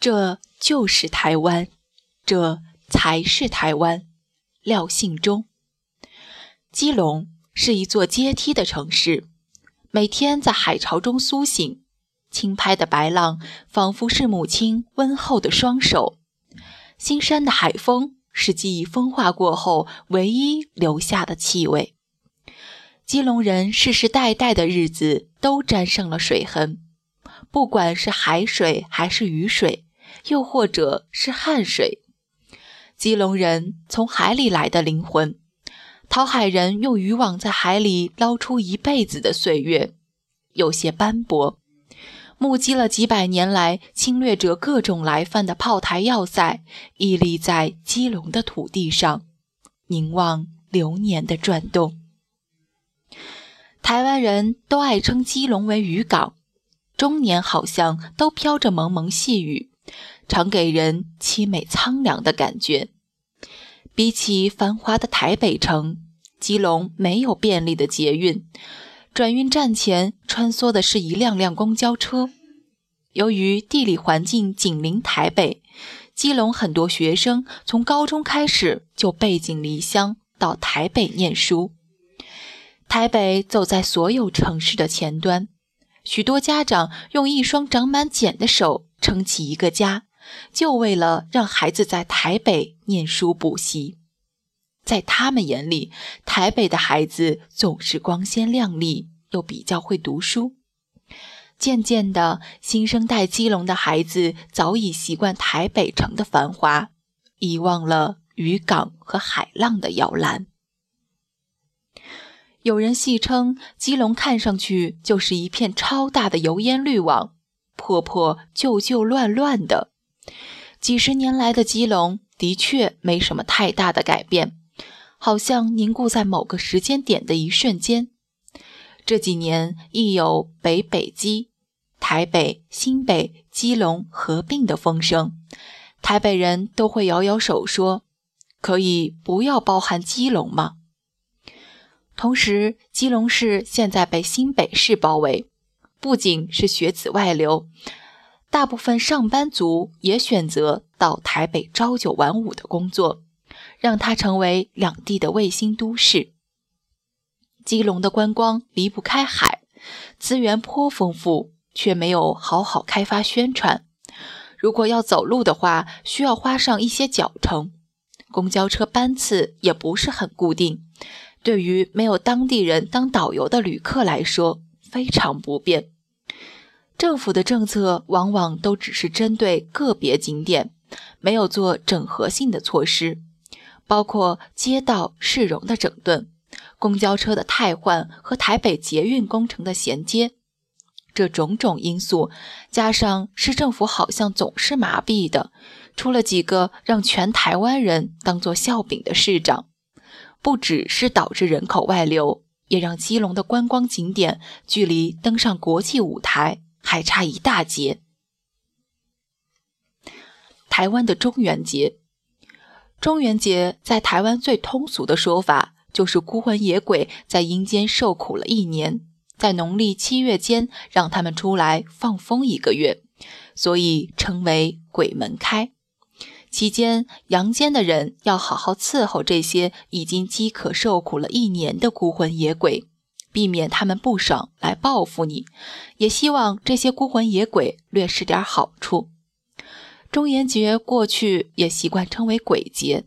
这就是台湾，这才是台湾。廖信忠。基隆是一座阶梯的城市，每天在海潮中苏醒，轻拍的白浪仿佛是母亲温厚的双手。新山的海风是记忆风化过后唯一留下的气味。基隆人世世代代的日子都沾上了水痕，不管是海水还是雨水，又或者是汗水。基隆人从海里来的灵魂，讨海人用渔网在海里捞出一辈子的岁月，有些斑驳。目击了几百年来侵略者各种来犯的炮台要塞，屹立在基隆的土地上，凝望流年的转动。台湾人都爱称基隆为渔港，终年好像都飘着蒙蒙细雨，常给人凄美苍凉的感觉。比起繁华的台北城，基隆没有便利的捷运。转运站前穿梭的是一辆辆公交车。由于地理环境紧邻台北，基隆很多学生从高中开始就背井离乡到台北念书。台北走在所有城市的前端，许多家长用一双长满茧的手撑起一个家，就为了让孩子在台北念书补习。在他们眼里，台北的孩子总是光鲜亮丽，又比较会读书。渐渐的，新生代基隆的孩子早已习惯台北城的繁华，遗忘了渔港和海浪的摇篮。有人戏称，基隆看上去就是一片超大的油烟滤网，破破旧旧乱乱的。几十年来的基隆，的确没什么太大的改变。好像凝固在某个时间点的一瞬间。这几年亦有北北基、台北、新北、基隆合并的风声，台北人都会摇摇手说：“可以不要包含基隆吗？”同时，基隆市现在被新北市包围，不仅是学子外流，大部分上班族也选择到台北朝九晚五的工作。让它成为两地的卫星都市。基隆的观光离不开海，资源颇丰富，却没有好好开发宣传。如果要走路的话，需要花上一些脚程，公交车班次也不是很固定，对于没有当地人当导游的旅客来说非常不便。政府的政策往往都只是针对个别景点，没有做整合性的措施。包括街道市容的整顿、公交车的汰换和台北捷运工程的衔接，这种种因素，加上市政府好像总是麻痹的，出了几个让全台湾人当做笑柄的市长，不只是导致人口外流，也让基隆的观光景点距离登上国际舞台还差一大截。台湾的中元节。中元节在台湾最通俗的说法，就是孤魂野鬼在阴间受苦了一年，在农历七月间让他们出来放风一个月，所以称为鬼门开。期间，阳间的人要好好伺候这些已经饥渴受苦了一年的孤魂野鬼，避免他们不爽来报复你，也希望这些孤魂野鬼略施点好处。中元节过去也习惯称为鬼节，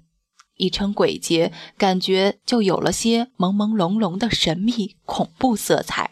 一称鬼节，感觉就有了些朦朦胧胧的神秘恐怖色彩。